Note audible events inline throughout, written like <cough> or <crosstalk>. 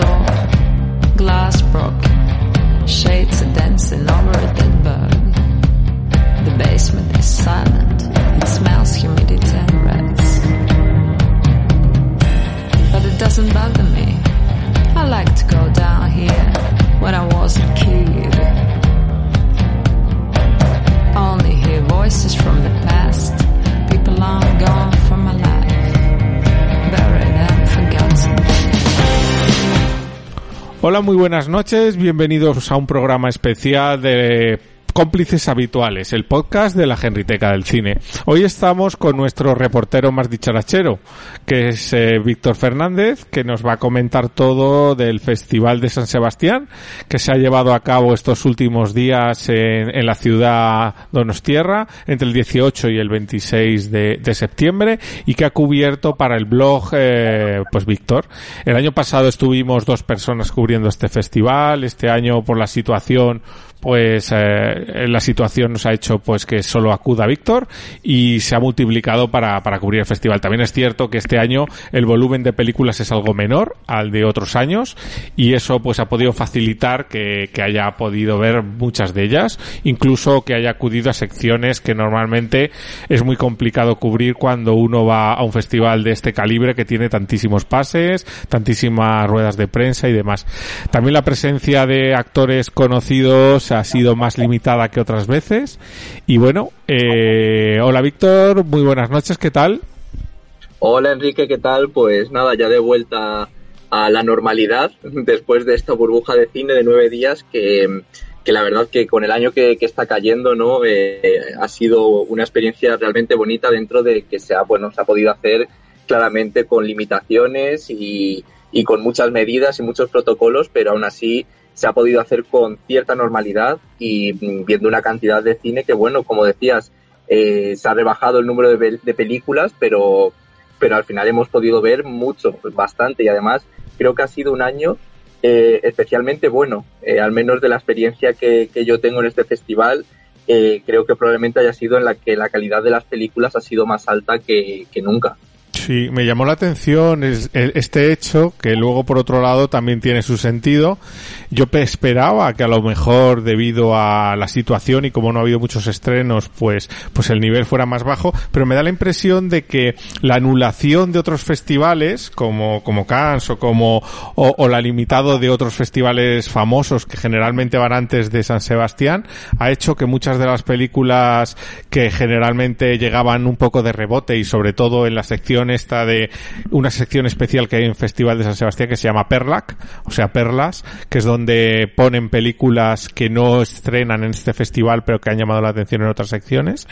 Door. Glass broken. Shades are dancing over a dead bird. The basement is silent. It smells humidity and rats. But it doesn't bother me. I like to go down here when I was a kid. Only hear voices from the past. People long gone from my life. Buried and forgotten. Hola, muy buenas noches. Bienvenidos a un programa especial de Cómplices Habituales, el podcast de la Genriteca del Cine. Hoy estamos con nuestro reportero más dicharachero, que es eh, Víctor Fernández, que nos va a comentar todo del Festival de San Sebastián, que se ha llevado a cabo estos últimos días en, la ciudad Donostierra, entre el 18 y el 26 de, de septiembre, y que ha cubierto para el blog, eh, pues Víctor. El año pasado estuvimos dos personas cubriendo este festival, este año por la situación pues eh, la situación nos ha hecho pues que solo acuda Víctor y se ha multiplicado para, para cubrir el festival. También es cierto que este año el volumen de películas es algo menor al de otros años y eso pues ha podido facilitar que, que haya podido ver muchas de ellas, incluso que haya acudido a secciones que normalmente es muy complicado cubrir cuando uno va a un festival de este calibre que tiene tantísimos pases, tantísimas ruedas de prensa y demás. También la presencia de actores conocidos ha sido más limitada que otras veces. Y bueno, eh, hola Víctor, muy buenas noches, ¿qué tal? Hola Enrique, ¿qué tal? Pues nada, ya de vuelta a la normalidad después de esta burbuja de cine de nueve días que, que la verdad que con el año que, que está cayendo no eh, ha sido una experiencia realmente bonita dentro de que se ha, bueno, se ha podido hacer claramente con limitaciones y, y con muchas medidas y muchos protocolos, pero aún así se ha podido hacer con cierta normalidad y mm, viendo una cantidad de cine que, bueno, como decías, eh, se ha rebajado el número de, de películas, pero, pero al final hemos podido ver mucho, bastante, y además creo que ha sido un año eh, especialmente bueno, eh, al menos de la experiencia que, que yo tengo en este festival, eh, creo que probablemente haya sido en la que la calidad de las películas ha sido más alta que, que nunca. Sí, me llamó la atención este hecho, que luego por otro lado también tiene su sentido. Yo pe- esperaba que a lo mejor debido a la situación y como no ha habido muchos estrenos, pues, pues el nivel fuera más bajo, pero me da la impresión de que la anulación de otros festivales, como, como Cannes o como, o, o la limitado de otros festivales famosos que generalmente van antes de San Sebastián, ha hecho que muchas de las películas que generalmente llegaban un poco de rebote y sobre todo en la sección esta de una sección especial que hay en Festival de San Sebastián que se llama Perlac, o sea, Perlas, que es donde ponen películas que no estrenan en este festival pero que han llamado la atención en otras secciones,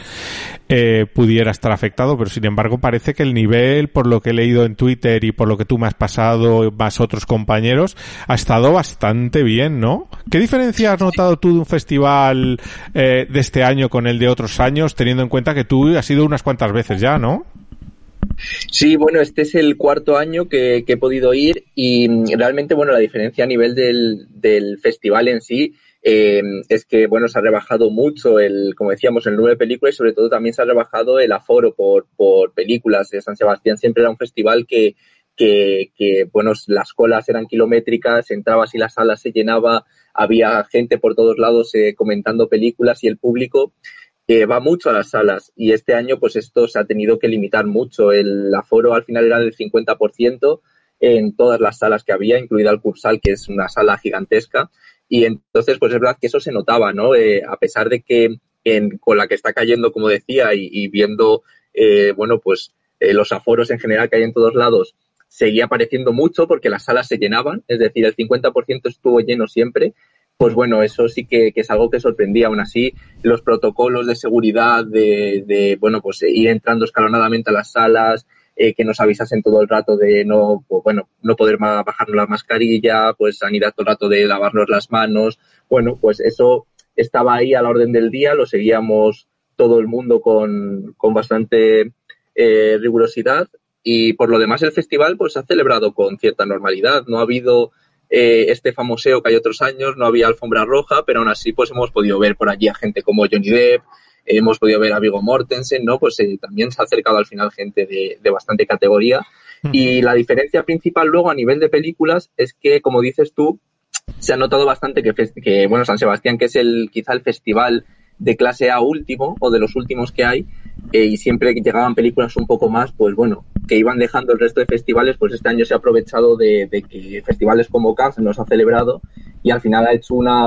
eh, pudiera estar afectado, pero sin embargo parece que el nivel, por lo que he leído en Twitter y por lo que tú me has pasado, más otros compañeros, ha estado bastante bien, ¿no? ¿Qué diferencia has notado tú de un festival eh, de este año con el de otros años, teniendo en cuenta que tú has ido unas cuantas veces ya, ¿no? Sí, bueno, este es el cuarto año que, he podido ir y mm, realmente, bueno, la diferencia a nivel del, del festival en sí eh, es que, bueno, se ha rebajado mucho el, como decíamos, el número de películas y sobre todo también se ha rebajado el aforo por, por películas. De San Sebastián siempre era un festival que, que, que, bueno, las colas eran kilométricas, entrabas y la sala se llenaba, había gente por todos lados eh, comentando películas y el público eh, va mucho a las salas y este año pues esto se ha tenido que limitar mucho. El aforo al final era del 50% en todas las salas que había, incluida el Cursal, que es una sala gigantesca. Y entonces pues es verdad que eso se notaba, ¿no? Eh, a pesar de que con la que está cayendo, como decía, y, viendo eh, bueno, pues los aforos en general que hay en todos lados seguía apareciendo mucho porque las salas se llenaban, es decir, el 50% estuvo lleno siempre, pues bueno, eso sí que, es algo que sorprendía. Aún así, los protocolos de seguridad, de, bueno, pues ir entrando escalonadamente a las salas, eh, que nos avisasen todo el rato de no, pues bueno, no poder bajarnos la mascarilla, pues sanidad todo el rato de lavarnos las manos. Bueno, pues eso estaba ahí a la orden del día, lo seguíamos todo el mundo con, con bastante eh, rigurosidad y por lo demás el festival pues ha celebrado con cierta normalidad. No ha habido eh, este famoseo que hay otros años, no había alfombra roja, pero aún así pues hemos podido ver por allí a gente como Johnny Depp, hemos podido ver a Vigo Mortensen, ¿no? Pues eh, también se ha acercado al final gente de, bastante categoría. Y la diferencia principal luego a nivel de películas es que, como dices tú, se ha notado bastante que, que bueno, San Sebastián, que es el quizá el festival de clase A último o de los últimos que hay, eh, y siempre que llegaban películas un poco más, pues bueno, que iban dejando el resto de festivales, pues este año se ha aprovechado de, que festivales como Cannes nos ha celebrado y al final ha hecho una,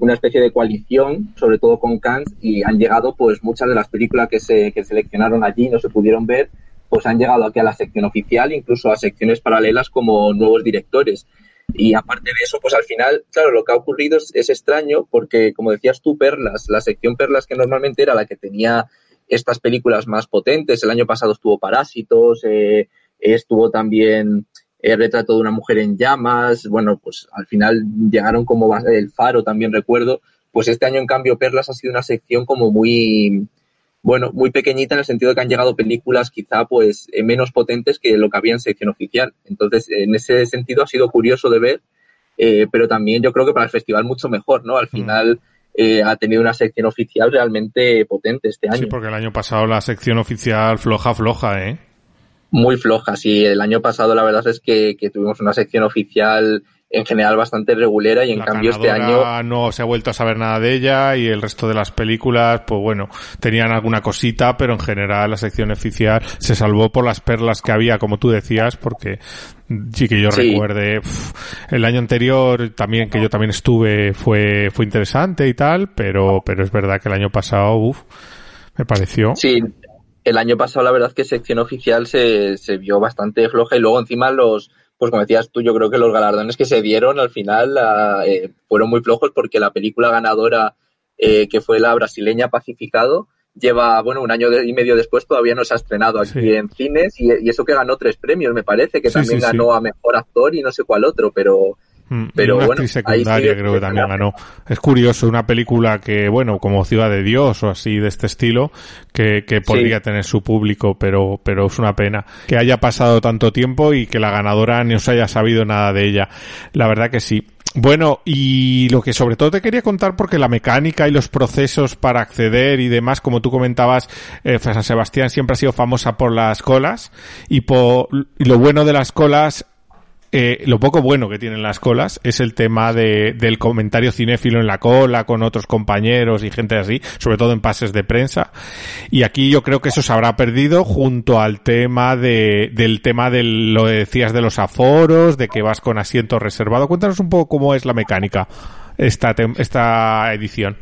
una especie de coalición, sobre todo con Cannes, y han llegado pues muchas de las películas que se que seleccionaron allí no se pudieron ver, pues han llegado aquí a la sección oficial, incluso a secciones paralelas como nuevos directores. Y aparte de eso, pues al final, claro, lo que ha ocurrido es, es, extraño porque, como decías tú, Perlas, la sección Perlas que normalmente era la que tenía estas películas más potentes. El año pasado estuvo Parásitos, eh, estuvo también el Retrato de una mujer en llamas. Bueno, pues al final llegaron como El Faro, también recuerdo. Pues este año, en cambio, Perlas ha sido una sección como muy, bueno, muy pequeñita en el sentido de que han llegado películas quizá pues eh, menos potentes que lo que había en sección oficial. Entonces, en ese sentido ha sido curioso de ver, eh, pero también yo creo que para el festival mucho mejor, ¿no? Al mm. Eh, ha tenido una sección oficial realmente potente este año. Sí, porque el año pasado la sección oficial floja, floja, ¿eh? Muy floja, sí. El año pasado la verdad es que, tuvimos una sección oficial en general bastante regulera y en cambio este año no se ha vuelto a saber nada de ella y el resto de las películas pues bueno tenían alguna cosita pero en general la sección oficial se salvó por las perlas que había como tú decías porque Sí, que yo recuerde. el año anterior también, que yo también estuve, fue, fue interesante y tal, pero, pero es verdad que el año pasado, uff, me pareció. Sí, el año pasado la verdad es que sección oficial se, se vio bastante floja y luego encima los, pues como decías tú, yo creo que los galardones que se dieron al final eh, fueron muy flojos porque la película ganadora, eh, que fue la brasileña Pacificado, lleva, bueno, un año y medio después todavía no se ha estrenado aquí en cines y, eso que ganó tres premios, me parece, que también ganó a Mejor Actor y no sé cuál otro, pero... Mm, pero una bueno, secundaria creo que también ganó. Es curioso, una película que, bueno, como Ciudad de Dios o así de este estilo, que, que podría tener su público, pero, pero es una pena que haya pasado tanto tiempo y que la ganadora no se haya sabido nada de ella. La verdad que sí. Bueno, y lo que sobre todo te quería contar, porque la mecánica y los procesos para acceder y demás, como tú comentabas, eh, San Sebastián siempre ha sido famosa por las colas y por y lo bueno de las colas eh, lo poco bueno que tienen las colas es el tema de, del comentario cinéfilo en la cola con otros compañeros y gente así, sobre todo en pases de prensa. Y aquí yo creo que eso se habrá perdido junto al tema de, del tema de lo que decías de los aforos, de que vas con asiento reservado. Cuéntanos un poco cómo es la mecánica esta, esta edición.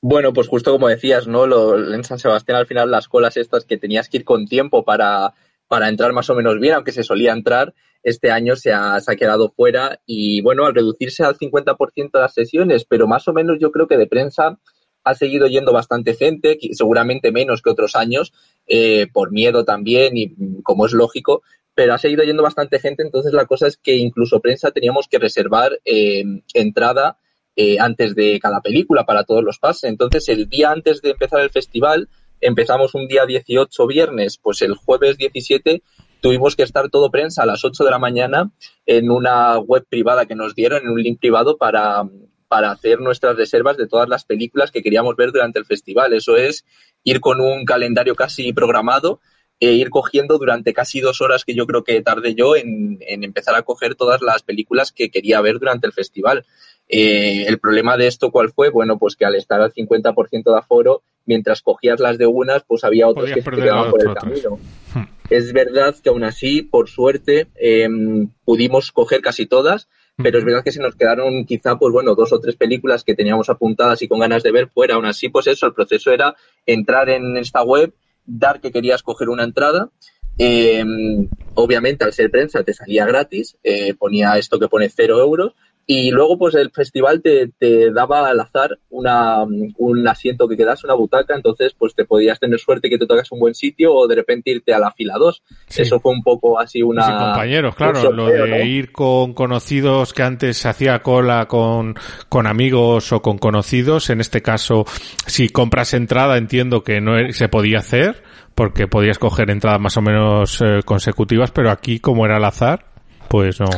Bueno, pues justo como decías, ¿no? Lo, en San Sebastián al final las colas estas que tenías que ir con tiempo para, para entrar más o menos bien, aunque se solía entrar, este año se ha, quedado fuera y bueno, al reducirse al 50% de las sesiones, pero más o menos yo creo que de prensa ha seguido yendo bastante gente, seguramente menos que otros años, eh, por miedo también y mm, como es lógico, pero ha seguido yendo bastante gente, entonces la cosa es que incluso prensa teníamos que reservar eh, entrada eh, antes de cada película para todos los pases. Entonces el día antes de empezar el festival, empezamos un día 18 viernes, pues el jueves 17 tuvimos que estar todo prensa a las 8 de la mañana en una web privada que nos dieron, en un link privado para, para hacer nuestras reservas de todas las películas que queríamos ver durante el festival. Eso es ir con un calendario casi programado e ir cogiendo durante casi dos horas que yo creo que tardé yo en, en empezar a coger todas las películas que quería ver durante el festival. Eh, el problema de esto, ¿cuál fue? Bueno, pues que al estar al 50% de aforo, mientras cogías las de unas, pues había otros que se quedaban por el camino. Hmm. Es verdad que aún así, por suerte, em, pudimos coger casi todas, pero es verdad que se nos quedaron quizá, pues bueno, dos o tres películas que teníamos apuntadas y con ganas de ver fuera. Aún así, pues eso, el proceso era entrar en esta web, dar que querías coger una entrada. Eh, obviamente, al ser prensa te salía gratis, eh, ponía esto que pone cero euros, y luego, pues el festival te, te daba al azar una, un asiento que quedas, una butaca, entonces pues te podías tener suerte que te tocas un buen sitio o de repente irte a la fila 2. Sí. Eso fue un poco así una... Sí, compañeros, claro, lo de ¿no? ir con conocidos que antes se hacía cola con, con amigos o con conocidos, en este caso, si compras entrada entiendo que no e- se podía hacer, porque podías coger entradas más o menos eh, consecutivas, pero aquí como era al azar, pues no.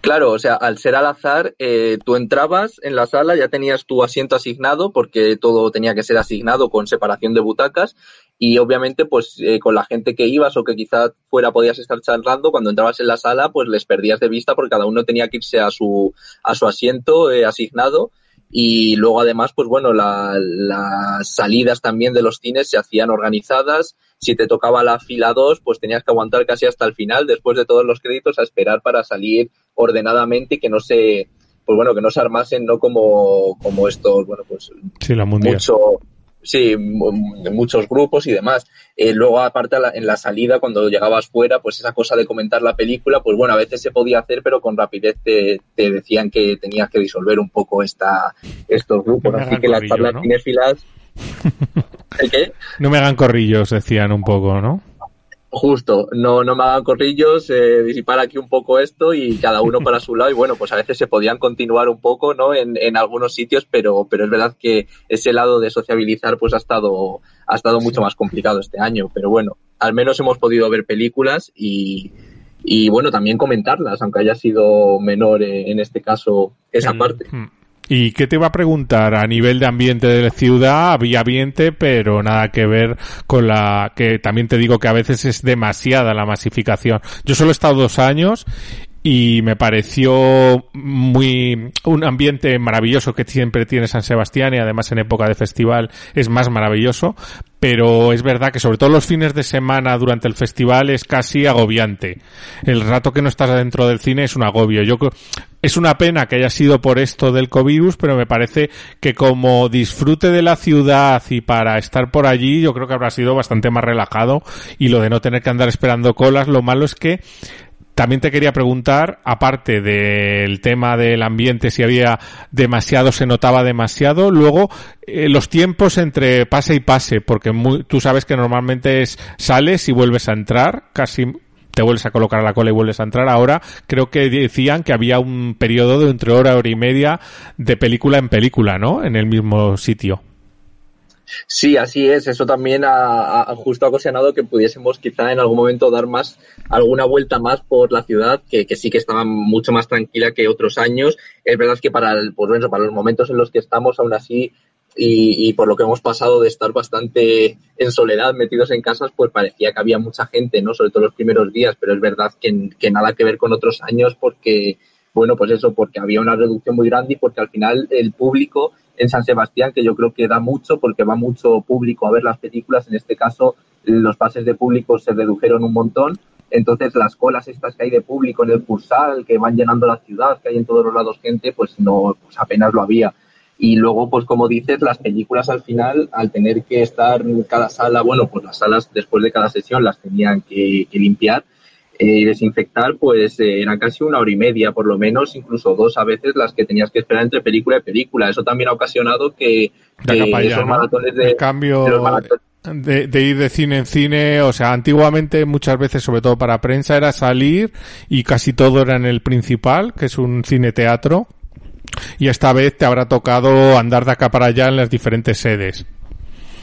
Claro, o sea, al ser al azar, eh, tú entrabas en la sala, ya tenías tu asiento asignado, porque todo tenía que ser asignado con separación de butacas, y obviamente, pues eh, con la gente que ibas o que quizás fuera podías estar charlando, cuando entrabas en la sala, pues les perdías de vista porque cada uno tenía que irse a su, a su asiento eh, asignado. Y luego además, pues bueno, la- las salidas también de los cines se hacían organizadas. Si te tocaba la fila 2, pues tenías que aguantar casi hasta el final, después de todos los créditos, a esperar para salir ordenadamente y que no se, pues bueno, que no se armasen, no como, como estos, bueno, pues Sí, la mundial. mucho, sí, muchos grupos y demás. Eh, luego, aparte, en la salida, cuando llegabas fuera, pues esa cosa de comentar la película, pues bueno, a veces se podía hacer, pero con rapidez te, te decían que tenías que disolver un poco esta, estos grupos. No Así que las charlas ¿no? cinéfilas. <laughs> ¿El qué? No me hagan corrillos, decían un poco, ¿no? Justo, no, no me hagan corrillos, eh, disipar aquí un poco esto y cada uno para su lado. Y bueno, pues a veces se podían continuar un poco, ¿no? En, en algunos sitios, pero, pero es verdad que ese lado de sociabilizar, pues ha estado, ha estado mucho más complicado este año. Pero bueno, al menos hemos podido ver películas y, y bueno, también comentarlas, aunque haya sido menor eh, en este caso esa parte. ¿Y qué te iba a preguntar? A nivel de ambiente de la ciudad, había ambiente, pero nada que ver con la que también te digo que a veces es demasiada la masificación. Yo solo he estado dos años y me pareció muy un ambiente maravilloso que siempre tiene San Sebastián y además en época de festival es más maravilloso, pero es verdad que sobre todo los fines de semana durante el festival es casi agobiante. El rato que no estás dentro del cine es un agobio. Yo es una pena que haya sido por esto del COVID, pero me parece que como disfrute de la ciudad y para estar por allí, yo creo que habrá sido bastante más relajado y lo de no tener que andar esperando colas, lo malo es que también te quería preguntar, aparte del tema del ambiente, si había demasiado, se notaba demasiado, luego eh, los tiempos entre pase y pase, porque tú sabes que normalmente es sales y vuelves a entrar, casi te vuelves a colocar a la cola y vuelves a entrar. Ahora creo que decían que había un periodo de entre hora, hora y media de película en película, ¿no? En el mismo sitio. Sí, así es. Eso también ha, ha justo ocasionado que pudiésemos quizá en algún momento dar más alguna vuelta más por la ciudad, que, sí que estaba mucho más tranquila que otros años. Es verdad que para, el, pues bueno, para los momentos en los que estamos, aún así, y, y por lo que hemos pasado de estar bastante en soledad, metidos en casas, pues parecía que había mucha gente, ¿no? Sobre todo los primeros días, pero es verdad que, que nada que ver con otros años porque, bueno, pues eso, porque había una reducción muy grande y porque al final el público en San Sebastián, que yo creo que da mucho porque va mucho público a ver las películas. En este caso, los pases de público se redujeron un montón. Entonces, las colas estas que hay de público en el Cursal, que van llenando la ciudad, que hay en todos los lados gente, pues no, pues apenas lo había. Y luego, pues como dices, las películas al final, al tener que estar en cada sala, bueno, pues las salas después de cada sesión las tenían que, que limpiar y eh, desinfectar, pues eh, era casi una hora y media, por lo menos, incluso dos a veces las que tenías que esperar entre película y película. Eso también ha ocasionado que, maratones de, El cambio de los maratones- de, de ir de cine en cine, o sea, antiguamente muchas veces, sobre todo para prensa, era salir y casi todo era en el principal, que es un cine teatro, y esta vez te habrá tocado andar de acá para allá en las diferentes sedes.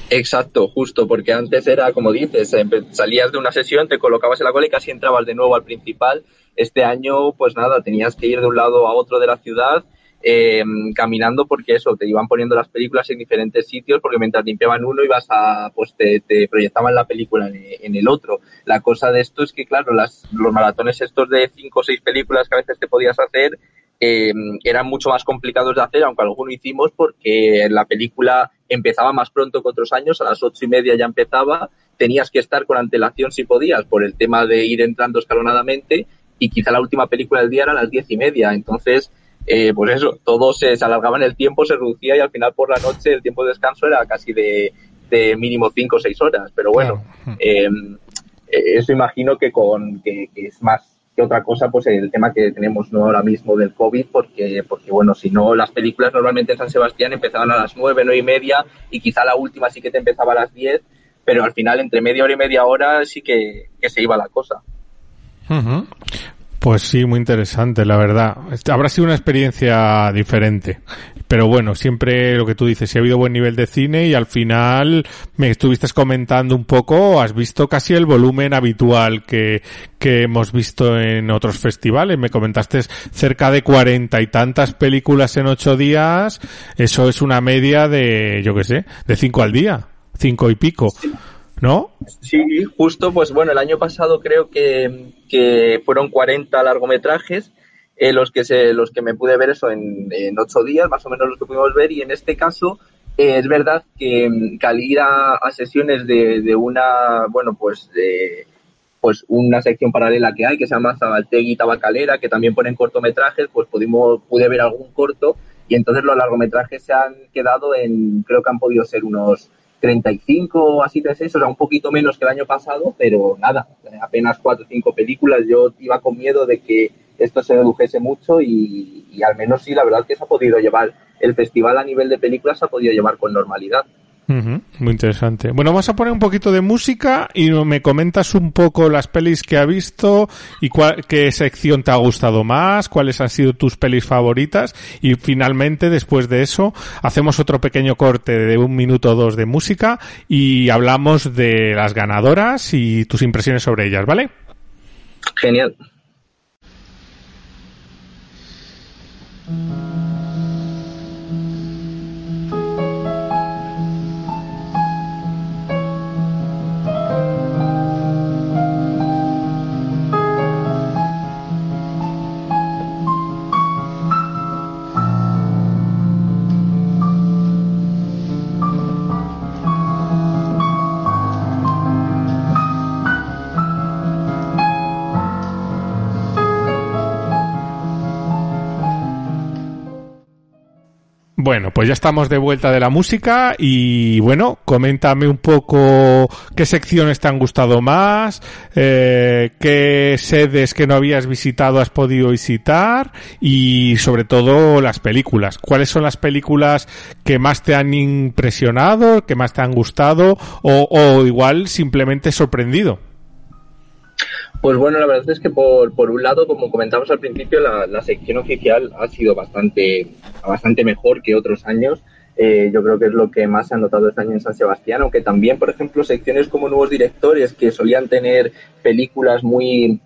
Exacto, justo, porque antes era, como dices, empe- salías de una sesión, te colocabas en la cola y casi entrabas de nuevo al principal. Este año, pues nada, tenías que ir de un lado a otro de la ciudad eh, caminando porque eso, te iban poniendo las películas en diferentes sitios porque mientras limpiaban uno ibas a, pues te, te proyectaban la película en, en el otro. La cosa de esto es que, claro, las, los maratones estos de cinco o seis películas que a veces te podías hacer eh, eran mucho más complicados de hacer, aunque alguno hicimos porque la película empezaba más pronto que otros años, a las ocho y media ya empezaba, tenías que estar con antelación si podías por el tema de ir entrando escalonadamente y quizá la última película del día era a las diez y media, entonces eh, pues eso, todo se, se alargaba en el tiempo, se reducía y al final por la noche el tiempo de descanso era casi de de mínimo 5 o 6 horas, pero bueno, em, eh, eso imagino que, con, que, es más que otra cosa, pues el tema que tenemos ¿no? ahora mismo del COVID, porque, porque bueno, si no, las películas normalmente en San Sebastián empezaban a las 9, 9 y media, y quizá la última sí que te empezaba a las 10, pero al final entre media hora y media hora sí que, se iba la cosa. Pues sí, muy interesante, la verdad. Habrá sido una experiencia diferente. Pero bueno, siempre lo que tú dices, si ha habido buen nivel de cine y al final me estuviste comentando un poco, has visto casi el volumen habitual que, que hemos visto en otros festivales. Me comentaste cerca de cuarenta y tantas películas en ocho días. Eso es una media de, yo qué sé, de cinco al día. Cinco y pico. ¿No? Sí, justo, pues bueno, el año pasado creo que, que fueron 40 largometrajes, eh, los, que se, los que me pude ver eso en, en ocho días, más o menos los que pudimos ver, y en este caso eh, es verdad que, que al ir a, sesiones de, de, una, bueno, pues de pues una sección paralela que hay que se llama Zabaltegui Tabacalera, que también ponen cortometrajes, pues pudimos, pude ver algún corto y entonces los largometrajes se han quedado en, creo que han podido ser unos 35 o así de seis, o sea, un poquito menos que el año pasado, pero nada, apenas cuatro o cinco películas. Yo iba con miedo de que esto se redujese mucho y, y al menos sí, la verdad que se ha podido llevar, el festival a nivel de películas se ha podido llevar con normalidad. Muy interesante. Bueno, vamos a poner un poquito de música y me comentas un poco las pelis que ha visto y cuál, qué sección te ha gustado más, cuáles han sido tus pelis favoritas y finalmente después de eso hacemos otro pequeño corte de un minuto o dos de música y hablamos de las ganadoras y tus impresiones sobre ellas, ¿vale? Genial. Bueno, pues ya estamos de vuelta de la música y bueno, coméntame un poco qué secciones te han gustado más, eh, qué sedes que no habías visitado has podido visitar y sobre todo las películas. ¿Cuáles son las películas que más te han impresionado, que más te han gustado o, o igual simplemente sorprendido? Pues bueno, la verdad es que por, por un lado, como comentamos al principio, la, sección oficial ha sido bastante, bastante mejor que otros años. Eh, yo creo que es lo que más se ha notado este año en San Sebastián, aunque también, por ejemplo, secciones como nuevos directores que solían tener películas muy,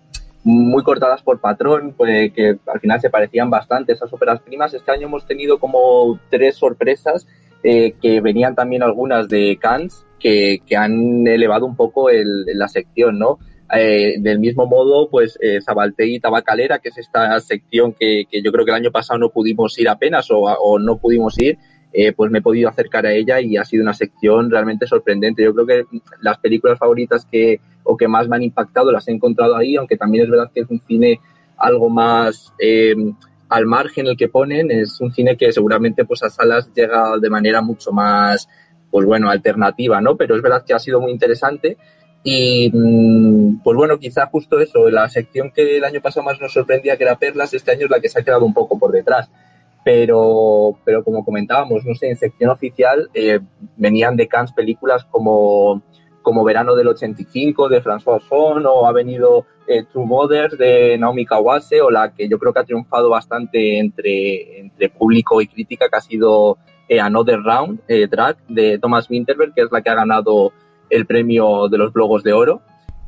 muy cortadas por patrón, pues, que al final se parecían bastante esas óperas primas. Este año hemos tenido como tres sorpresas eh, que venían también algunas de Cannes que, que han elevado un poco el, la sección, ¿no? Eh, del mismo modo, pues eh, y Tabacalera, que es esta sección que, que, yo creo que el año pasado no pudimos ir apenas o, o no pudimos ir, eh, pues me he podido acercar a ella y ha sido una sección realmente sorprendente. Yo creo que las películas favoritas que o que más me han impactado las he encontrado ahí, aunque también es verdad que es un cine algo más eh, al margen el que ponen, es un cine que seguramente pues a salas llega de manera mucho más pues bueno, alternativa, ¿no? Pero es verdad que ha sido muy interesante y mm, pues bueno, quizá justo eso, la sección que el año pasado más nos sorprendía que era Perlas, este año es la que se ha quedado un poco por detrás. Pero, pero como comentábamos, no sé, en sección oficial eh, venían de Cannes películas como, como Verano del 85 de François Fon o ha venido eh, True Mothers de Naomi Kawase o la que yo creo que ha triunfado bastante entre, entre público y crítica que ha sido eh, Another Round, eh, Drag de Thomas Winterberg, que es la que ha ganado el premio de los Blogos de Oro,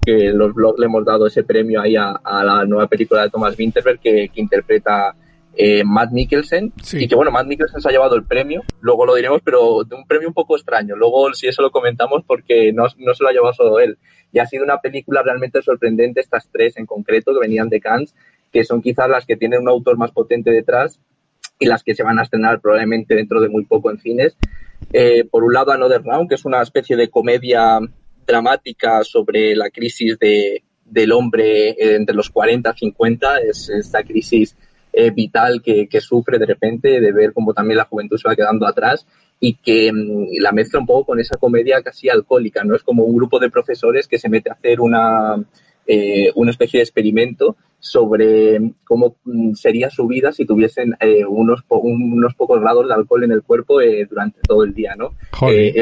que los blogs le hemos dado ese premio ahí a, la nueva película de Thomas Winterberg que, interpreta eh, Matt Mikkelsen. Y que bueno, Matt Mikkelsen se ha llevado el premio, luego lo diremos, pero de un premio un poco extraño, luego si eso lo comentamos porque no, no se lo ha llevado solo él. Y ha sido una película realmente sorprendente, estas tres en concreto que venían de Cannes, que son quizás las que tienen un autor más potente detrás y las que se van a estrenar probablemente dentro de muy poco en cines eh, por un lado, Another Round, que es una especie de comedia dramática sobre la crisis de, del hombre eh, entre los 40 y 50, es esta crisis eh, vital que, que, sufre de repente, de ver cómo también la juventud se va quedando atrás. y que mm, la mezcla un poco con esa comedia casi alcohólica, ¿no? Es como un grupo de profesores que se mete a hacer una, eh, una especie de experimento sobre cómo mm, sería su vida si tuviesen eh, unos, unos pocos grados de alcohol en el cuerpo eh, durante todo el día, ¿no?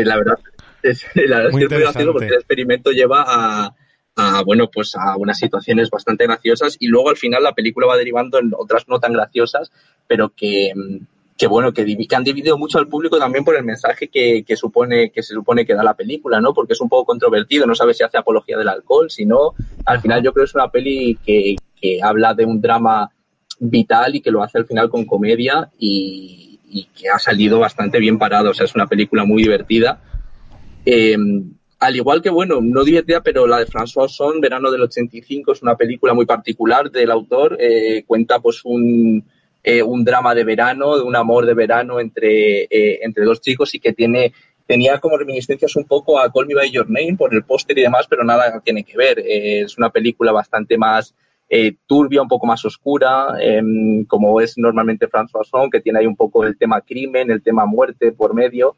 la verdad es, <laughs> la verdad es que es muy gracioso porque el experimento lleva a, a, bueno, pues a unas situaciones bastante graciosas y luego al final la película va derivando en otras no tan graciosas, pero que, mm, que bueno, que, han dividido mucho al público también por el mensaje que, que, supone, que se supone que da la película, ¿no? Porque es un poco controvertido, no sabes si hace apología del alcohol, si no, al final yo creo que es una peli que, que habla de un drama vital y que lo hace al final con comedia y, que ha salido bastante bien parado, o sea, es una película muy divertida. Eh, al igual que, bueno, no divertida, pero la de François Son, Verano del 85, es una película muy particular del autor, eh, cuenta pues un eh, un drama de verano, de un amor de verano entre, eh, entre dos chicos y que tiene tenía como reminiscencias un poco a Call Me By Your Name por el póster y demás, pero nada tiene que ver. Eh, es una película bastante más turbia, un poco más oscura, em, como es normalmente François Son, que tiene ahí un poco el tema crimen, el tema muerte por medio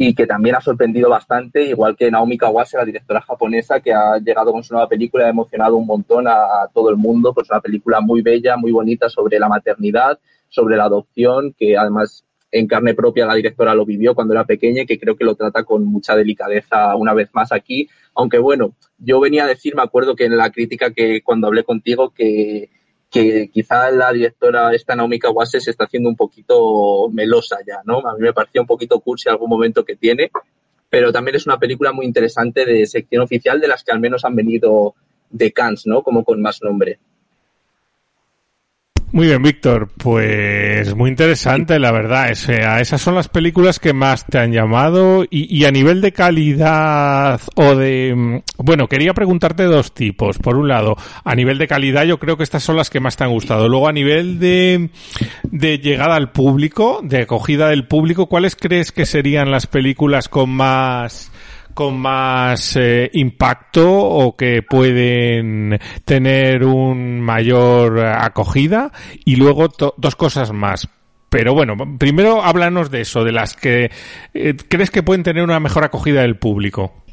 y que también ha sorprendido bastante, igual que Naomi Kawase, la directora japonesa, que ha llegado con su nueva película ha emocionado un montón a, todo el mundo, pues una película muy bella, muy bonita sobre la maternidad, sobre la adopción, que además en carne propia la directora lo vivió cuando era pequeña y que creo que lo trata con mucha delicadeza una vez más aquí. Aunque bueno, yo venía a decir, me acuerdo que en la crítica que cuando hablé contigo, que que quizá la directora esta Naomi Kawase se está haciendo un poquito melosa ya, ¿no? A mí me parecía un poquito cursi algún momento que tiene, pero también es una película muy interesante de sección oficial de las que al menos han venido de Cannes, ¿no? Como con más nombre. Muy bien, Víctor. Pues muy interesante, la verdad. esas son las películas que más te han llamado y, a nivel de calidad o de... Mm, bueno, quería preguntarte dos tipos. Por un lado, a nivel de calidad yo creo que estas son las que más te han gustado. Luego, a nivel de, de llegada al público, de acogida del público, ¿cuáles crees que serían las películas con más con más eh, impacto o que pueden tener un mayor eh, acogida y luego dos cosas más. Pero bueno, primero háblanos de eso, de las que eh, crees que pueden tener una mejor acogida del público.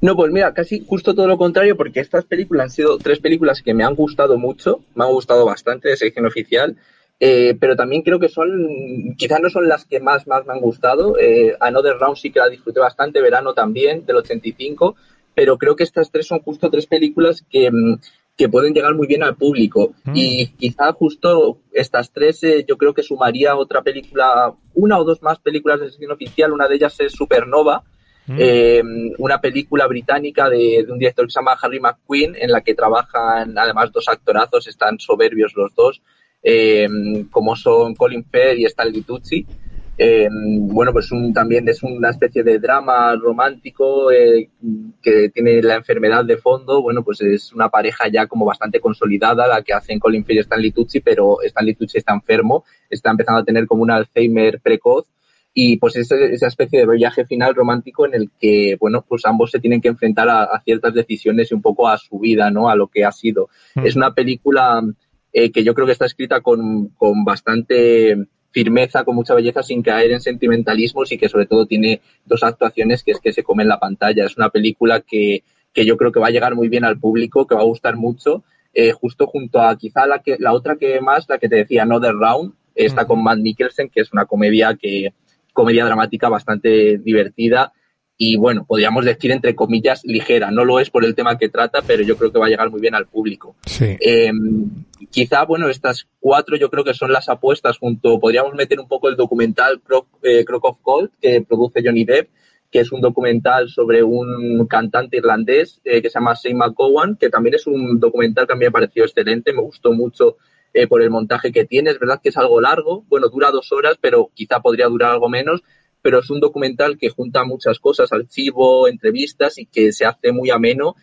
No, pues mira, casi justo todo lo contrario, porque estas películas han sido tres películas que me han gustado mucho, me han gustado bastante de sección oficial. Eh, pero también creo que son, quizás no son las que más, más me han gustado. Eh, Another Round sí que la disfruté bastante, Verano también, del 85, pero creo que estas tres son justo tres películas que, mm, que pueden llegar muy bien al público. Mm. Y quizá justo estas tres eh, yo creo que sumaría otra película, una o dos más películas de sesión oficial, una de ellas es Supernova, mm. eh, una película británica de, de, un director que se llama Harry McQueen, en la que trabajan además dos actorazos, están soberbios los dos, eh, como son Colin Fair y Stanley Tucci. Eh, bueno, pues un, también es una especie de drama romántico eh, que tiene la enfermedad de fondo. Bueno, pues es una pareja ya como bastante consolidada la que hacen Colin Fair y Stanley Tucci, pero Stanley Tucci está enfermo, está empezando a tener como un Alzheimer precoz y pues es esa especie de viaje final romántico en el que, bueno, pues ambos se tienen que enfrentar a, ciertas decisiones y un poco a su vida, ¿no? A lo que ha sido. Mm. Es una película eh, que yo creo que está escrita con, con bastante firmeza, con mucha belleza, sin caer en sentimentalismos y que sobre todo tiene dos actuaciones que es que se comen la pantalla. Es una película que, que yo creo que va a llegar muy bien al público, que va a gustar mucho, eh, justo junto a quizá la, que, la otra que más, la que te decía, No The Round, está con Matt Mikkelsen, que es una comedia que comedia dramática bastante divertida y bueno, podríamos decir entre comillas ligera. No lo es por el tema que trata, pero yo creo que va a llegar muy bien al público. Em, quizá, bueno, estas cuatro yo creo que son las apuestas junto, podríamos meter un poco el documental Croc, eh, of Gold que produce Johnny Depp, que es un documental sobre un cantante irlandés eh, que se llama Shane McGowan, que también es un documental que a mí me pareció excelente, me gustó mucho eh, por el montaje que tiene. Es verdad que es algo largo, bueno, dura dos horas, pero quizá podría durar algo menos pero es un documental que junta muchas cosas, archivo, entrevistas y que se hace muy ameno,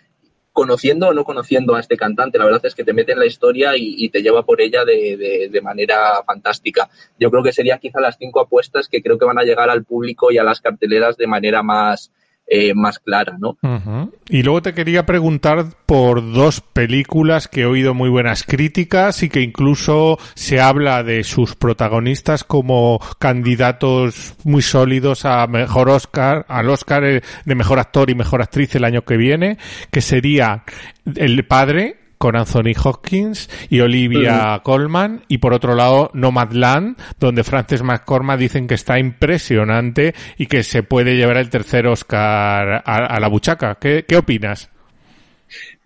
conociendo o no conociendo a este cantante. La verdad es que te mete en la historia y, te lleva por ella de, de, manera fantástica. Yo creo que serían quizá las cinco apuestas que creo que van a llegar al público y a las carteleras de manera más, eh, más clara, ¿no? Y luego te quería preguntar por dos películas que he oído muy buenas críticas y que incluso se habla de sus protagonistas como candidatos muy sólidos a mejor Oscar, al Oscar eh, de mejor actor y mejor actriz el año que viene, que sería El Padre, con Anthony Hopkins y Olivia Colman y por otro lado Nomadland donde Frances McCormack dicen que está impresionante y que se puede llevar el tercer Oscar a, la buchaca. ¿Qué, opinas?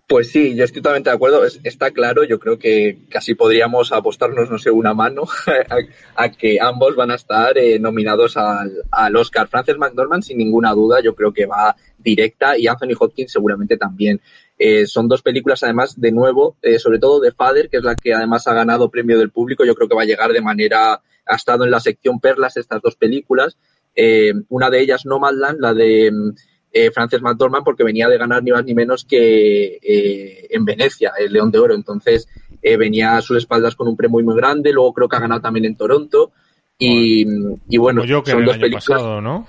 Pues sí, yo estoy totalmente de acuerdo. está claro, yo creo que casi podríamos apostarnos, no sé, una mano <laughs> a, que ambos van a estar eh, nominados al, al, Oscar. Frances McDormand, sin ninguna duda, yo creo que va directa y Anthony Hopkins seguramente también. Eh, son dos películas, además, de nuevo, eh, sobre todo de Father, que es la que además ha ganado premio del público. Yo creo que va a llegar de manera, ha estado en la sección Perlas estas dos películas. Eh, una de ellas, Nomadland, la de Frances McDormand, porque venía de ganar ni más ni menos que en Venecia, el León de Oro. Entonces, venía a sus espaldas con un premio muy grande. Luego creo que ha ganado también en Toronto. Y, bueno, yo que son dos películas. ¿no?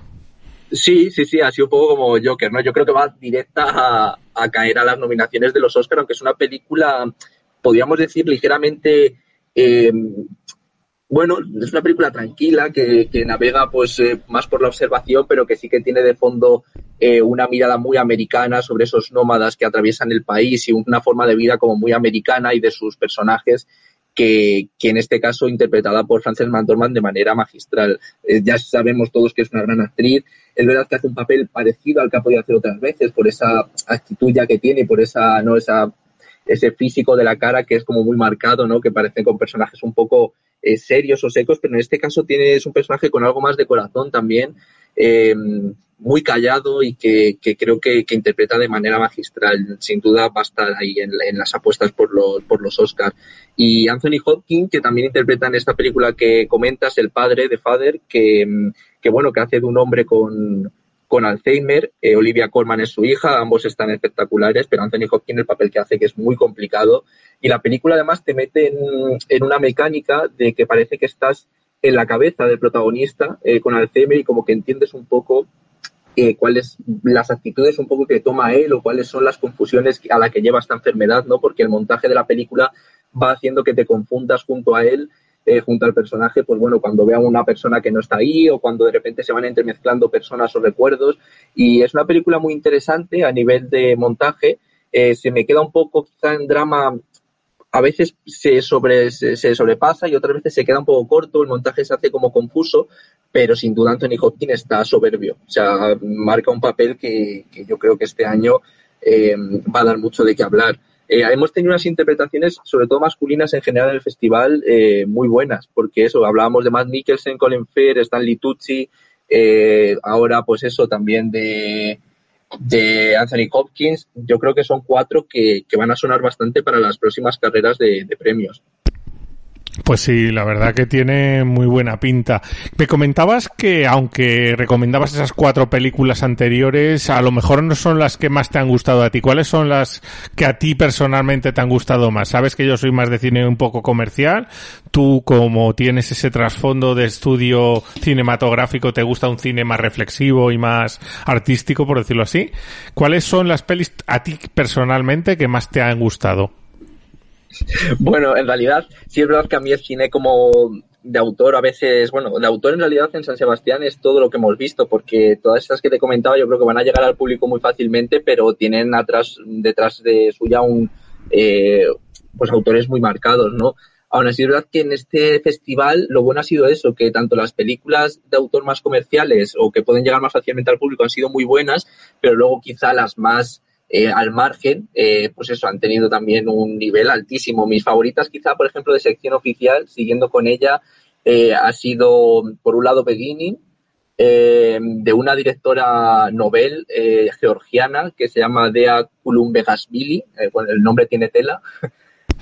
Sí, sí, sí, ha sido un poco como Joker, ¿no? Yo creo que va directa a, caer a las nominaciones de los Oscar, aunque es una película, podríamos decir, ligeramente, eh, bueno, es una película tranquila que, navega pues eh, más por la observación, pero que sí que tiene de fondo eh, una mirada muy americana sobre esos nómadas que atraviesan el país y una forma de vida como muy americana y de sus personajes que, en este caso interpretada por Frances McDormand de manera magistral. ya sabemos todos que es una gran actriz, es verdad que hace un papel parecido al que ha podido hacer otras veces por esa actitud ya que tiene, por esa, ¿no? esa, ese físico de la cara que es como muy marcado, ¿no? Que parecen con personajes un poco eh, serios o secos, pero en este caso tiene, es un personaje con algo más de corazón también, eh, muy callado y que, creo que, interpreta de manera magistral. Sin duda va a estar ahí en, en, las apuestas por los, por los Oscars. Y Anthony Hopkins, que también interpreta en esta película que comentas, el padre de Father, que, que bueno, que hace de un hombre con, con Alzheimer. Eh, Olivia Colman es su hija, ambos están espectaculares, pero Anthony Hopkins el papel que hace que es muy complicado. Y la película además te mete en, una mecánica de que parece que estás en la cabeza del protagonista eh, con Alzheimer y como que entiendes un poco eh, cuáles las actitudes un poco que toma él o cuáles son las confusiones a la que lleva esta enfermedad, ¿no? Porque el montaje de la película va haciendo que te confundas junto a él eh, junto al personaje, pues bueno, cuando vea a una persona que no está ahí o cuando de repente se van entremezclando personas o recuerdos. Y es una película muy interesante a nivel de montaje. Eh, se me queda un poco quizá en drama a veces se, sobre, se, sobrepasa y otras veces se queda un poco corto, el montaje se hace como confuso, pero sin duda Anthony Hopkins está soberbio. O sea, marca un papel que, yo creo que este año eh, va a dar mucho de qué hablar. Eh, hemos tenido unas interpretaciones, sobre todo masculinas en general en el festival, eh, muy buenas, porque eso, hablábamos de Matt Mikkelsen, Colin Fair, Stanley Tucci, ahora pues eso también de, de Anthony Hopkins, yo creo que son cuatro que, van a sonar bastante para las próximas carreras de premios. Pues sí, la verdad que tiene muy buena pinta. Me comentabas que aunque recomendabas esas cuatro películas anteriores, a lo mejor no son las que más te han gustado a ti. ¿Cuáles son las que a ti personalmente te han gustado más? Sabes que yo soy más de cine un poco comercial. Tú, como tienes ese trasfondo de estudio cinematográfico, te gusta un cine más reflexivo y más artístico, por decirlo así. ¿Cuáles son las pelis a ti personalmente que más te han gustado? <laughs> Bueno, en realidad, sí es verdad que a mí el cine como de autor a veces, bueno, de autor en realidad en San Sebastián es todo lo que hemos visto, porque todas estas que te comentaba yo creo que van a llegar al público muy fácilmente, pero tienen atrás, detrás de suya un, eh, pues autores muy marcados, ¿no? Aún así es verdad que en este festival lo bueno ha sido eso, que tanto las películas de autor más comerciales o que pueden llegar más fácilmente al público han sido muy buenas, pero luego quizá las más eh, al margen, eh, pues eso, han tenido también un nivel altísimo. Mis favoritas, quizá, por ejemplo, de sección oficial, siguiendo con ella, eh, ha sido, por un lado, Beginning, de una directora novel georgiana que se llama Dea Kulumbegasvili, bueno, el nombre tiene tela. <laughs>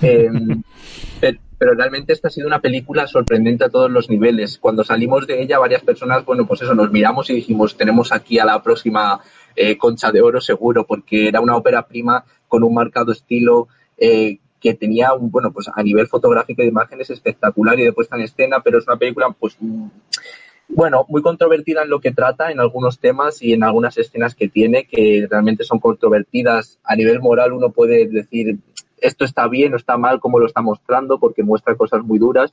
pero realmente esta ha sido una película sorprendente a todos los niveles. Cuando salimos de ella, varias personas, bueno, pues eso, nos miramos y dijimos, tenemos aquí a la próxima eh, Concha de Oro seguro, porque era una ópera prima con un marcado estilo eh, que tenía, un, bueno, pues a nivel fotográfico de imágenes espectacular y de puesta en escena, pero es una película, pues, mm, bueno, muy controvertida en lo que trata, en algunos temas y en algunas escenas que tiene, que realmente son controvertidas. A nivel moral uno puede decir, esto está bien o está mal como lo está mostrando, porque muestra cosas muy duras.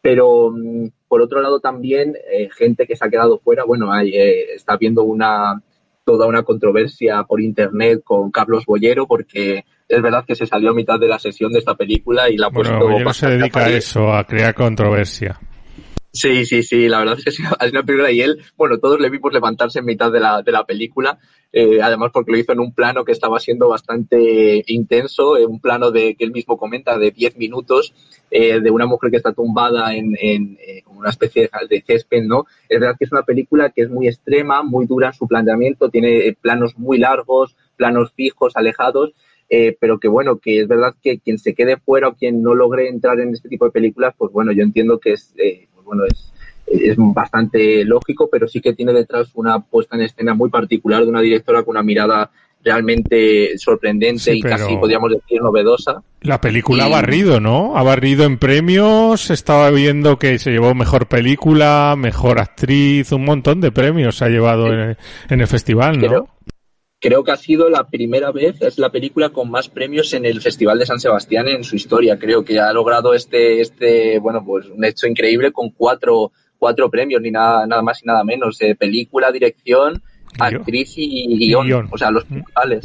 Pero, mm, por otro lado, también eh, gente que se ha quedado fuera, bueno, hay, está viendo una, toda una controversia por internet con Carlos Bollero, porque es verdad que se salió a mitad de la sesión de esta película y la ha bueno, puesto. Bollero se dedica a eso, a crear controversia. Sí, sí, sí, la verdad es que <laughs> es una película y él, bueno, todos le vimos levantarse en mitad de la, de la película, eh, además porque lo hizo en un plano que estaba siendo bastante intenso, en un plano de que él mismo comenta de 10 minutos, eh, de una mujer que está tumbada en, en eh, una especie de, de, ¿no? Es verdad que es una película que es muy extrema, muy dura en su planteamiento, tiene planos muy largos, planos fijos, alejados, eh, pero que bueno, que es verdad que quien se quede fuera o quien no logre entrar en este tipo de películas, pues bueno, yo entiendo que es, eh, pues bueno, es, es bastante lógico, pero sí que tiene detrás una puesta en escena muy particular de una directora con una mirada realmente sorprendente sí, y casi podríamos decir novedosa. La película y... ha barrido, ¿no? Ha barrido en premios, estaba viendo que se llevó mejor película, mejor actriz, un montón de premios se ha llevado sí. en, en, el festival, ¿no? Creo, creo que ha sido la primera vez, es la película con más premios en el Festival de San Sebastián en su historia. Creo que ha logrado este, este bueno, pues un hecho increíble con cuatro, cuatro premios, ni nada, nada más y nada menos. Eh, película, dirección, actriz y guion, guion. o sea, los principales.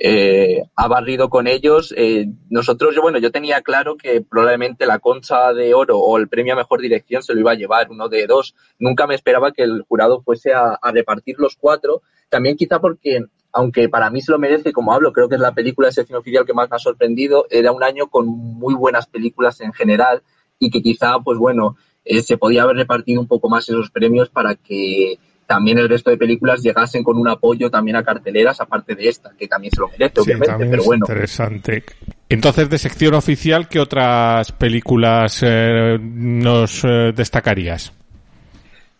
Eh, ha barrido con ellos. Eh, nosotros, yo, bueno, yo tenía claro que probablemente la concha de oro o el premio a mejor dirección se lo iba a llevar, uno de dos. Nunca me esperaba que el jurado fuese a, repartir los cuatro. También quizá porque, aunque para mí se lo merece, como hablo, creo que es la película de sección oficial que más me ha sorprendido, era un año con muy buenas películas en general y que quizá, pues bueno, eh, se podía haber repartido un poco más esos premios para que también el resto de películas llegasen con un apoyo también a carteleras, aparte de esta, que también se lo merece, sí, obviamente, también pero es bueno. Interesante. Entonces, de sección oficial, ¿qué otras películas eh, nos eh, destacarías?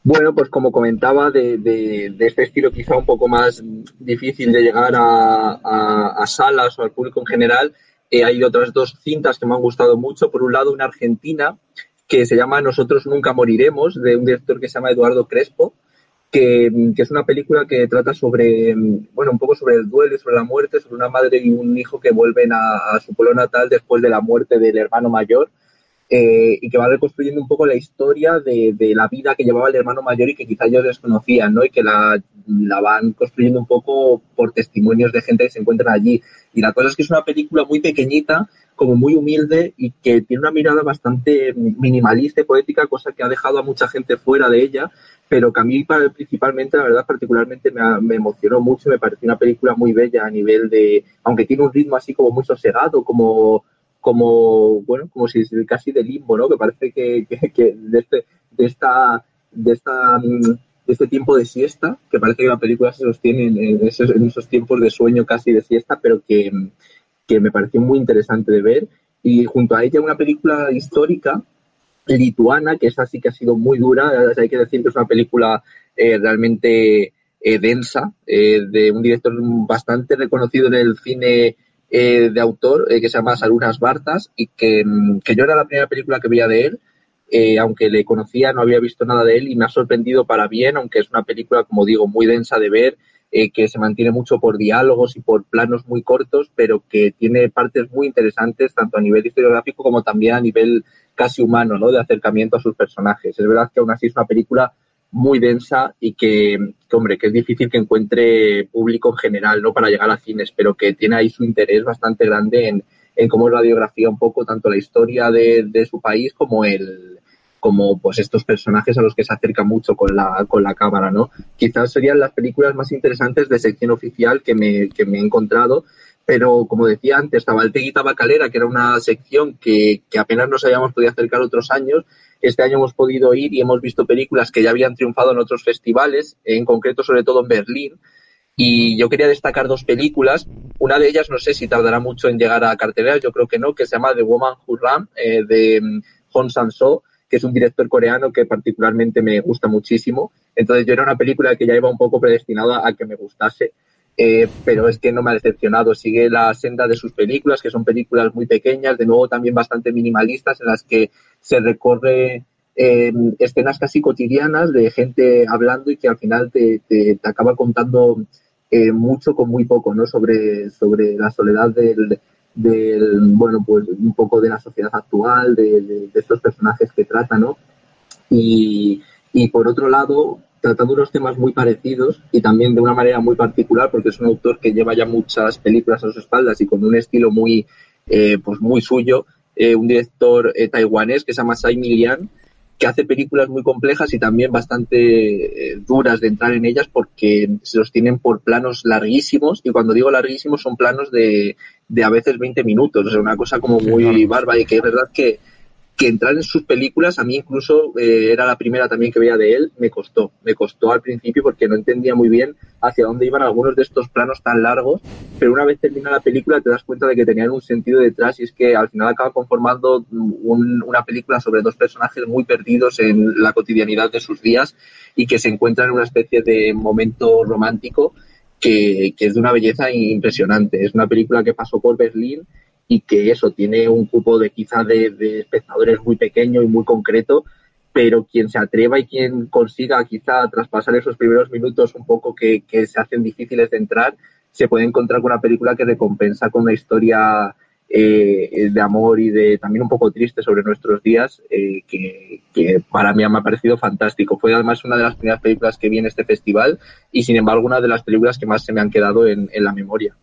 Bueno, pues como comentaba, de, de, de, este estilo quizá un poco más difícil de llegar a, a, a salas o al público en general, eh, hay otras dos cintas que me han gustado mucho. Por un lado, una argentina que se llama Nosotros Nunca Moriremos, de un director que se llama Eduardo Crespo, que, es una película que trata sobre, bueno, un poco sobre el duelo sobre la muerte, sobre una madre y un hijo que vuelven a su pueblo natal después de la muerte del hermano mayor. Eh, y que va reconstruyendo un poco la historia de, de, la vida que llevaba el hermano mayor y que quizá ellos desconocían, ¿no? Y que la, la, van construyendo un poco por testimonios de gente que se encuentran allí. Y la cosa es que es una película muy pequeñita, como muy humilde y que tiene una mirada bastante minimalista y poética, cosa que ha dejado a mucha gente fuera de ella, pero que a mí principalmente, la verdad, particularmente me, me emocionó mucho, me pareció una película muy bella a nivel de, aunque tiene un ritmo así como muy sosegado, como como, bueno, como si casi de limbo, ¿no? Que parece que, que, que de, este, de, esta, de, esta, de este tiempo de siesta, que parece que la película se sostiene en esos, en esos tiempos de sueño casi de siesta, pero que, que me pareció muy interesante de ver. Y junto a ella una película histórica lituana, que esa sí que ha sido muy dura, hay que decir que es una película eh, realmente eh, densa, eh, de un director bastante reconocido en el cine eh, de autor eh, que se llama Salunas Bartas y que, que, yo era la primera película que veía de él, eh, aunque le conocía, no había visto nada de él y me ha sorprendido para bien, aunque es una película, como digo, muy densa de ver, que se mantiene mucho por diálogos y por planos muy cortos, pero que tiene partes muy interesantes, tanto a nivel historiográfico como también a nivel casi humano, ¿no? De acercamiento a sus personajes. Es verdad que aún así es una película muy densa y que, hombre, que es difícil que encuentre público en general, ¿no? Para llegar a cines, pero que tiene ahí su interés bastante grande en, en cómo radiografía un poco tanto la historia de, de, su país como el como pues estos personajes a los que se acerca mucho con la, con la cámara, ¿no? Quizás serían las películas más interesantes de sección oficial que me, que me he encontrado, pero como decía antes, Tabaltegui Tabacalera, que era una sección que, que apenas nos habíamos podido acercar otros años, este año hemos podido ir y hemos visto películas que ya habían triunfado en otros festivales, en concreto sobre todo en Berlín. Y yo quería destacar dos películas. Una de ellas no sé si tardará mucho en llegar a cartelera, yo creo que no, que se llama The Woman Who Ran, eh, de Hong Sang-soo, que es un director coreano que particularmente me gusta muchísimo. Entonces yo era una película que ya iba un poco predestinada a que me gustase. Eh, pero es que no me ha decepcionado. Sigue la senda de sus películas, que son películas muy pequeñas, de nuevo también bastante minimalistas, en las que se recorre eh, escenas casi cotidianas de gente hablando y que al final te, te, acaba contando eh, mucho con muy poco, ¿no? Sobre, sobre la soledad del, del, bueno, pues un poco de la sociedad actual, de, de, de estos personajes que trata, ¿no? Y, y por otro lado, tratando unos temas muy parecidos y también de una manera muy particular, porque es un autor que lleva ya muchas películas a sus espaldas y con un estilo muy, eh, pues muy suyo, eh, un director eh, taiwanés que se llama Tsai Milian, que hace películas muy complejas y también bastante eh, duras de entrar en ellas porque se los tienen por planos larguísimos y cuando digo larguísimos son planos de, de a veces 20 minutos, o sea, una cosa como muy bárbara y que es verdad que que entrar en sus películas, a mí incluso eh, era la primera también que veía de él, me costó, me costó al principio porque no entendía muy bien hacia dónde iban algunos de estos planos tan largos, pero una vez termina la película te das cuenta de que tenían un sentido detrás y es que al final acaba conformando un, una película sobre dos personajes muy perdidos en la cotidianidad de sus días y que se encuentran en una especie de momento romántico que, que es de una belleza impresionante. Es una película que pasó por Berlín y que eso tiene un cupo de quizá de, espectadores muy pequeño y muy concreto, pero quien se atreva y quien consiga quizá traspasar esos primeros minutos un poco que, que se hacen difíciles de entrar, se puede encontrar con una película que recompensa con una historia eh, de amor y de también un poco triste sobre nuestros días, eh, que, para mí me ha parecido fantástico. Fue además una de las primeras películas que vi en este festival y sin embargo una de las películas que más se me han quedado en la memoria.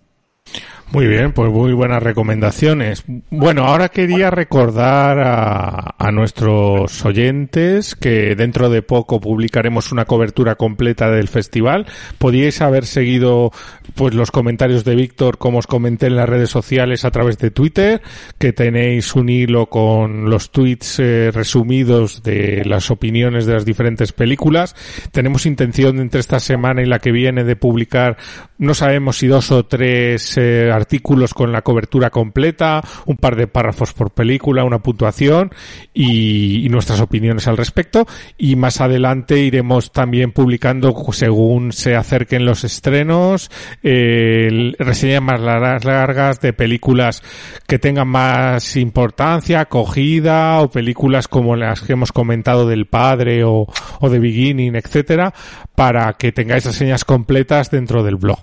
Muy bien, pues muy buenas recomendaciones. Bueno, ahora quería recordar a, a, nuestros oyentes que dentro de poco publicaremos una cobertura completa del festival. Podíais haber seguido pues los comentarios de Víctor, como os comenté en las redes sociales a través de Twitter, que tenéis un hilo con los tweets eh, resumidos de las opiniones de las diferentes películas. Tenemos intención entre esta semana y la que viene de publicar, no sabemos si dos o tres eh, artículos con la cobertura completa, un par de párrafos por película, una puntuación y, y, nuestras opiniones al respecto. Y más adelante iremos también publicando, según se acerquen los estrenos, eh, reseñas más largas de películas que tengan más importancia, acogida, o películas como las que hemos comentado del padre o, o de Beginning, etcétera, para que tengáis reseñas completas dentro del blog.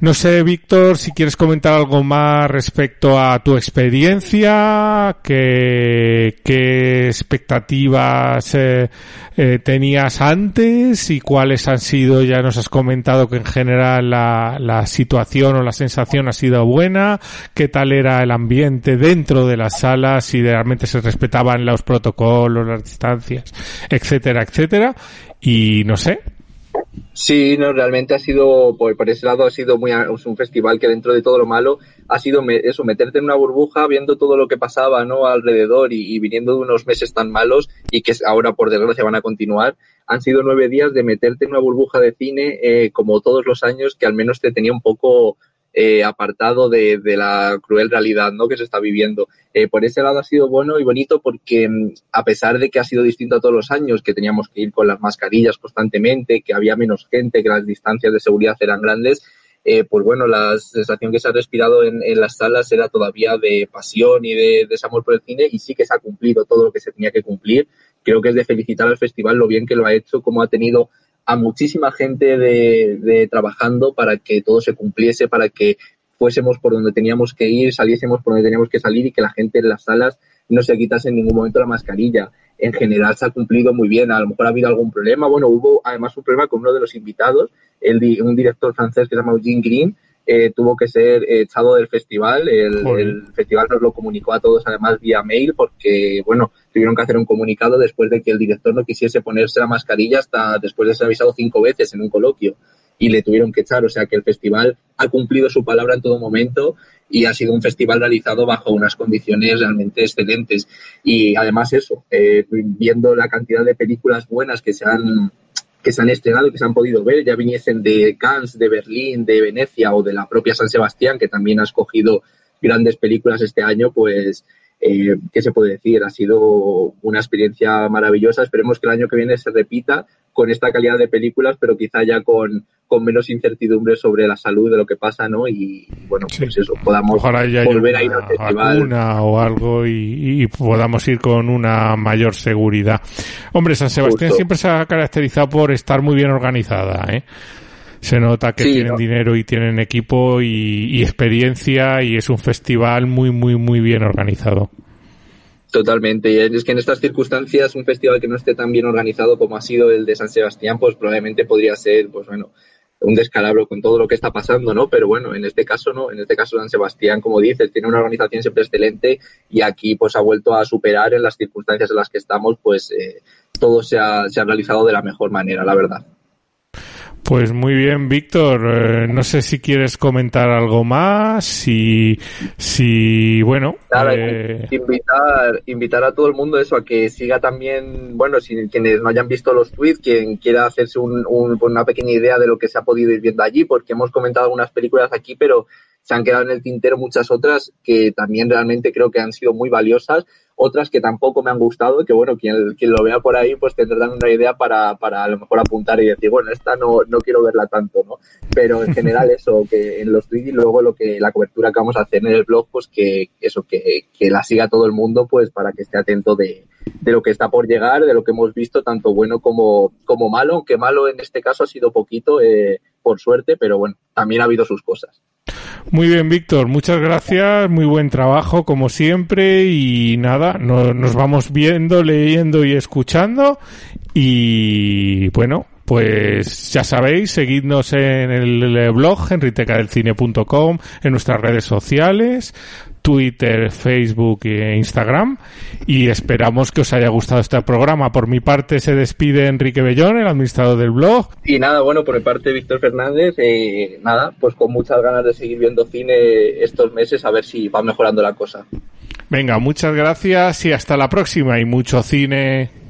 No sé, Víctor, si quieres comentar algo más respecto a tu experiencia, qué, qué expectativas eh, eh, tenías antes y cuáles han sido, ya nos has comentado que en general la, la situación o la sensación ha sido buena, qué tal era el ambiente dentro de las salas, si realmente se respetaban los protocolos, las distancias, etcétera, etcétera. Y no sé, Sí, no, realmente ha sido, por, por, ese lado ha sido muy, un festival que dentro de todo lo malo ha sido eso, meterte en una burbuja viendo todo lo que pasaba, ¿no? Alrededor y, y, viniendo de unos meses tan malos y que ahora por desgracia van a continuar. Han sido nueve días de meterte en una burbuja de cine, eh, como todos los años, que al menos te tenía un poco, eh, apartado de, la cruel realidad ¿no? que se está viviendo. Eh, por ese lado ha sido bueno y bonito porque mm, a pesar de que ha sido distinto a todos los años, que teníamos que ir con las mascarillas constantemente, que había menos gente, que las distancias de seguridad eran grandes, eh, pues bueno, la sensación que se ha respirado en, en, las salas era todavía de pasión y de, de ese amor por el cine y sí que se ha cumplido todo lo que se tenía que cumplir. Creo que es de felicitar al festival lo bien que lo ha hecho, cómo ha tenido a muchísima gente de, de, trabajando para que todo se cumpliese, para que fuésemos por donde teníamos que ir, saliésemos por donde teníamos que salir y que la gente en las salas no se quitase en ningún momento la mascarilla. En general se ha cumplido muy bien, a lo mejor ha habido algún problema. Bueno, hubo además un problema con uno de los invitados, el, un director francés que se llama Eugene Green, eh, tuvo que ser echado del festival. El, el, festival nos lo comunicó a todos además vía mail porque, bueno, tuvieron que hacer un comunicado después de que el director no quisiese ponerse la mascarilla hasta después de ser avisado cinco veces en un coloquio y le tuvieron que echar. O sea que el festival ha cumplido su palabra en todo momento y ha sido un festival realizado bajo unas condiciones realmente excelentes. Y además eso, eh, viendo la cantidad de películas buenas que se han que se han estrenado que se han podido ver, ya viniesen de Cannes, de Berlín, de Venecia o de la propia San Sebastián, que también ha escogido grandes películas este año, pues eh, ¿qué se puede decir? Ha sido una experiencia maravillosa. Esperemos que el año que viene se repita con esta calidad de películas, pero quizá ya con, con menos incertidumbre sobre la salud de lo que pasa, ¿no? Y bueno, pues eso, podamos volver a ir al festival. o algo y, podamos ir con una mayor seguridad. Hombre, San Sebastián siempre se ha caracterizado por estar muy bien organizada, ¿eh? Se nota que tienen dinero y tienen equipo y, experiencia y es un festival muy, muy, muy bien organizado. Totalmente. Y es que en estas circunstancias un festival que no esté tan bien organizado como ha sido el de San Sebastián, pues probablemente podría ser, pues bueno, un descalabro con todo lo que está pasando, ¿no? Pero bueno, en este caso no, en este caso San Sebastián, como dices, tiene una organización siempre excelente y aquí pues ha vuelto a superar en las circunstancias en las que estamos, pues eh, todo se ha, se ha realizado de la mejor manera, la verdad. Pues muy bien, Víctor. Eh, no sé si quieres comentar algo más, si, si bueno. Eh, invitar, invitar a todo el mundo eso, a que siga también, bueno, si quienes no hayan visto los tweets, quien quiera hacerse una pequeña idea de lo que se ha podido ir viendo allí, porque hemos comentado algunas películas aquí, pero se han quedado en el tintero muchas otras que también realmente creo que han sido muy valiosas otras que tampoco me han gustado, que bueno, quien, quien lo vea por ahí pues tendrán una idea para, para a lo mejor apuntar y decir, bueno, esta no, no quiero verla tanto, ¿no? Pero en general eso, <laughs> que en los tweets y luego lo que, la cobertura que vamos a hacer en el blog, pues que eso, que, que la siga todo el mundo, pues para que esté atento de, de lo que está por llegar, de lo que hemos visto, tanto bueno como, como malo, aunque malo en este caso ha sido poquito, eh, por suerte, pero bueno, también ha habido sus cosas. Muy bien, Víctor, muchas gracias, muy buen trabajo como siempre y nada, nos vamos viendo, leyendo y escuchando y bueno, pues ya sabéis, seguidnos en el blog enritecadelcine.com, en nuestras redes sociales, Twitter, Facebook e Instagram. Y esperamos que os haya gustado este programa. Por mi parte se despide Enrique Bellón, el administrador del blog. Y nada, bueno, por mi parte Víctor Fernández, eh, nada, pues con muchas ganas de seguir viendo cine estos meses a ver si va mejorando la cosa. Venga, muchas gracias y hasta la próxima y mucho cine.